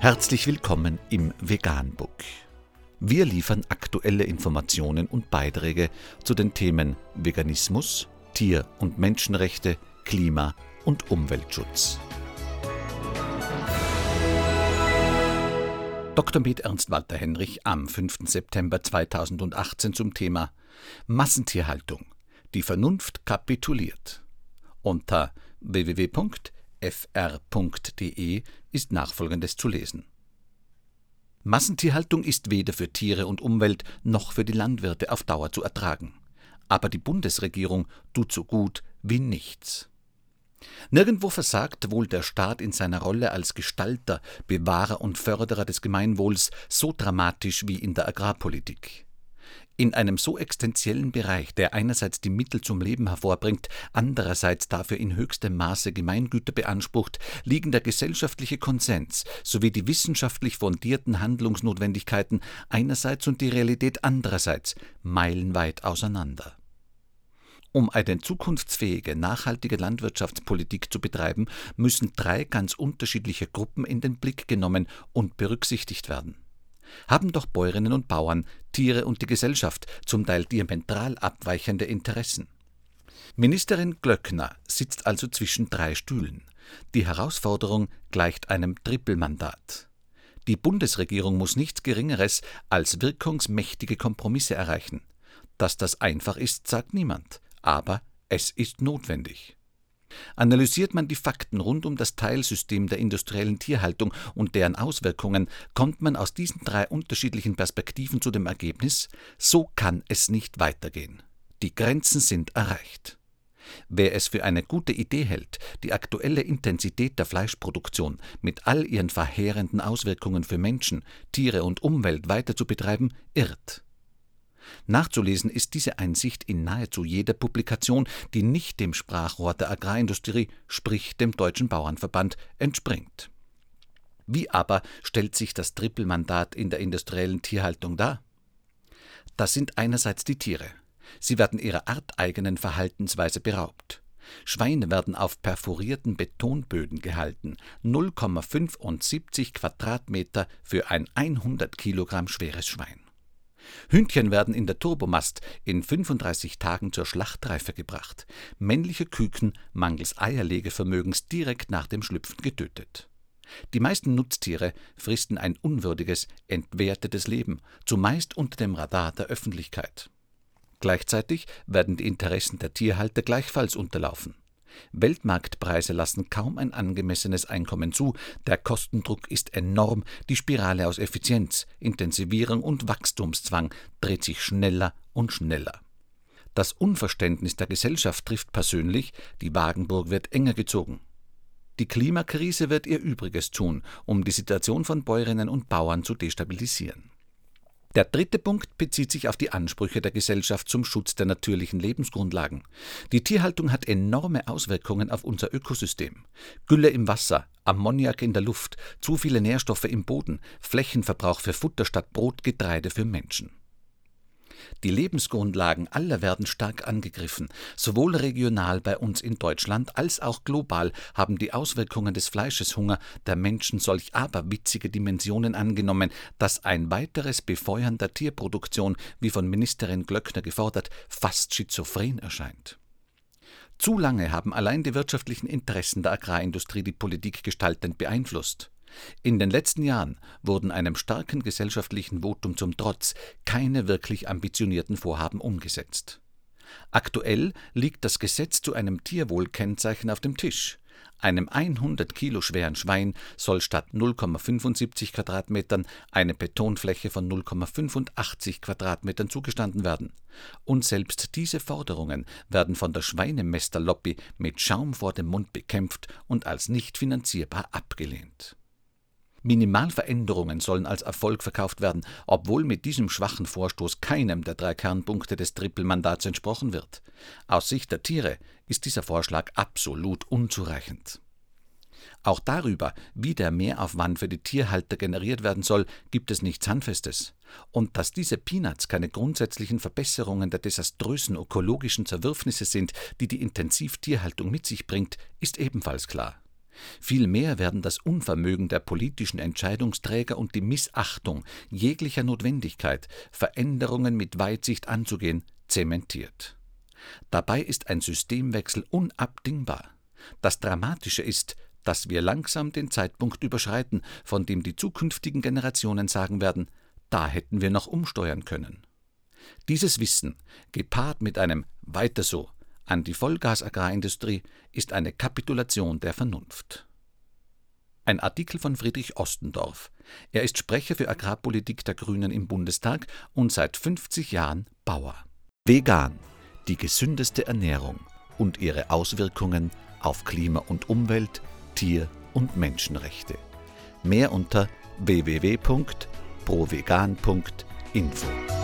Herzlich willkommen im Veganbook. Wir liefern aktuelle Informationen und Beiträge zu den Themen Veganismus, Tier- und Menschenrechte, Klima- und Umweltschutz. Dr. Med Ernst Walter Henrich am 5. September 2018 zum Thema Massentierhaltung. Die Vernunft kapituliert. Unter www.fr.de ist nachfolgendes zu lesen. Massentierhaltung ist weder für Tiere und Umwelt noch für die Landwirte auf Dauer zu ertragen. Aber die Bundesregierung tut so gut wie nichts. Nirgendwo versagt wohl der Staat in seiner Rolle als Gestalter, Bewahrer und Förderer des Gemeinwohls so dramatisch wie in der Agrarpolitik. In einem so existenziellen Bereich, der einerseits die Mittel zum Leben hervorbringt, andererseits dafür in höchstem Maße Gemeingüter beansprucht, liegen der gesellschaftliche Konsens sowie die wissenschaftlich fundierten Handlungsnotwendigkeiten einerseits und die Realität andererseits meilenweit auseinander. Um eine zukunftsfähige, nachhaltige Landwirtschaftspolitik zu betreiben, müssen drei ganz unterschiedliche Gruppen in den Blick genommen und berücksichtigt werden. Haben doch Bäuerinnen und Bauern, Tiere und die Gesellschaft zum Teil diametral abweichende Interessen. Ministerin Glöckner sitzt also zwischen drei Stühlen. Die Herausforderung gleicht einem Trippelmandat. Die Bundesregierung muss nichts Geringeres als wirkungsmächtige Kompromisse erreichen. Dass das einfach ist, sagt niemand aber es ist notwendig. Analysiert man die Fakten rund um das Teilsystem der industriellen Tierhaltung und deren Auswirkungen, kommt man aus diesen drei unterschiedlichen Perspektiven zu dem Ergebnis, so kann es nicht weitergehen. Die Grenzen sind erreicht. Wer es für eine gute Idee hält, die aktuelle Intensität der Fleischproduktion mit all ihren verheerenden Auswirkungen für Menschen, Tiere und Umwelt weiter zu betreiben, irrt. Nachzulesen ist diese Einsicht in nahezu jeder Publikation, die nicht dem Sprachrohr der Agrarindustrie, sprich dem Deutschen Bauernverband, entspringt. Wie aber stellt sich das Trippelmandat in der industriellen Tierhaltung dar? Das sind einerseits die Tiere. Sie werden ihrer arteigenen Verhaltensweise beraubt. Schweine werden auf perforierten Betonböden gehalten, 0,75 Quadratmeter für ein 100 Kilogramm schweres Schwein. Hündchen werden in der Turbomast in 35 Tagen zur Schlachtreife gebracht, männliche Küken mangels Eierlegevermögens direkt nach dem Schlüpfen getötet. Die meisten Nutztiere fristen ein unwürdiges, entwertetes Leben, zumeist unter dem Radar der Öffentlichkeit. Gleichzeitig werden die Interessen der Tierhalter gleichfalls unterlaufen. Weltmarktpreise lassen kaum ein angemessenes Einkommen zu, der Kostendruck ist enorm, die Spirale aus Effizienz, Intensivierung und Wachstumszwang dreht sich schneller und schneller. Das Unverständnis der Gesellschaft trifft persönlich, die Wagenburg wird enger gezogen. Die Klimakrise wird ihr Übriges tun, um die Situation von Bäuerinnen und Bauern zu destabilisieren. Der dritte Punkt bezieht sich auf die Ansprüche der Gesellschaft zum Schutz der natürlichen Lebensgrundlagen. Die Tierhaltung hat enorme Auswirkungen auf unser Ökosystem. Gülle im Wasser, Ammoniak in der Luft, zu viele Nährstoffe im Boden, Flächenverbrauch für Futter statt Brot, Getreide für Menschen. Die Lebensgrundlagen aller werden stark angegriffen. Sowohl regional bei uns in Deutschland als auch global haben die Auswirkungen des Fleischeshunger der Menschen solch aberwitzige Dimensionen angenommen, dass ein weiteres Befeuern der Tierproduktion, wie von Ministerin Glöckner gefordert, fast schizophren erscheint. Zu lange haben allein die wirtschaftlichen Interessen der Agrarindustrie die Politik gestaltend beeinflusst. In den letzten Jahren wurden einem starken gesellschaftlichen Votum zum Trotz keine wirklich ambitionierten Vorhaben umgesetzt. Aktuell liegt das Gesetz zu einem Tierwohlkennzeichen auf dem Tisch. Einem 100 Kilo schweren Schwein soll statt 0,75 Quadratmetern eine Betonfläche von 0,85 Quadratmetern zugestanden werden. Und selbst diese Forderungen werden von der Schweinemesterlobby mit Schaum vor dem Mund bekämpft und als nicht finanzierbar abgelehnt. Minimalveränderungen sollen als Erfolg verkauft werden, obwohl mit diesem schwachen Vorstoß keinem der drei Kernpunkte des Trippelmandats entsprochen wird. Aus Sicht der Tiere ist dieser Vorschlag absolut unzureichend. Auch darüber, wie der Mehraufwand für die Tierhalter generiert werden soll, gibt es nichts Handfestes. Und dass diese Peanuts keine grundsätzlichen Verbesserungen der desaströsen ökologischen Zerwürfnisse sind, die die Intensivtierhaltung mit sich bringt, ist ebenfalls klar. Vielmehr werden das Unvermögen der politischen Entscheidungsträger und die Missachtung jeglicher Notwendigkeit, Veränderungen mit Weitsicht anzugehen, zementiert. Dabei ist ein Systemwechsel unabdingbar. Das Dramatische ist, dass wir langsam den Zeitpunkt überschreiten, von dem die zukünftigen Generationen sagen werden, da hätten wir noch umsteuern können. Dieses Wissen, gepaart mit einem Weiter so an die Vollgas-Agrarindustrie, ist eine Kapitulation der Vernunft. Ein Artikel von Friedrich Ostendorf. Er ist Sprecher für Agrarpolitik der Grünen im Bundestag und seit 50 Jahren Bauer. Vegan, die gesündeste Ernährung und ihre Auswirkungen auf Klima und Umwelt, Tier- und Menschenrechte. Mehr unter www.provegan.info.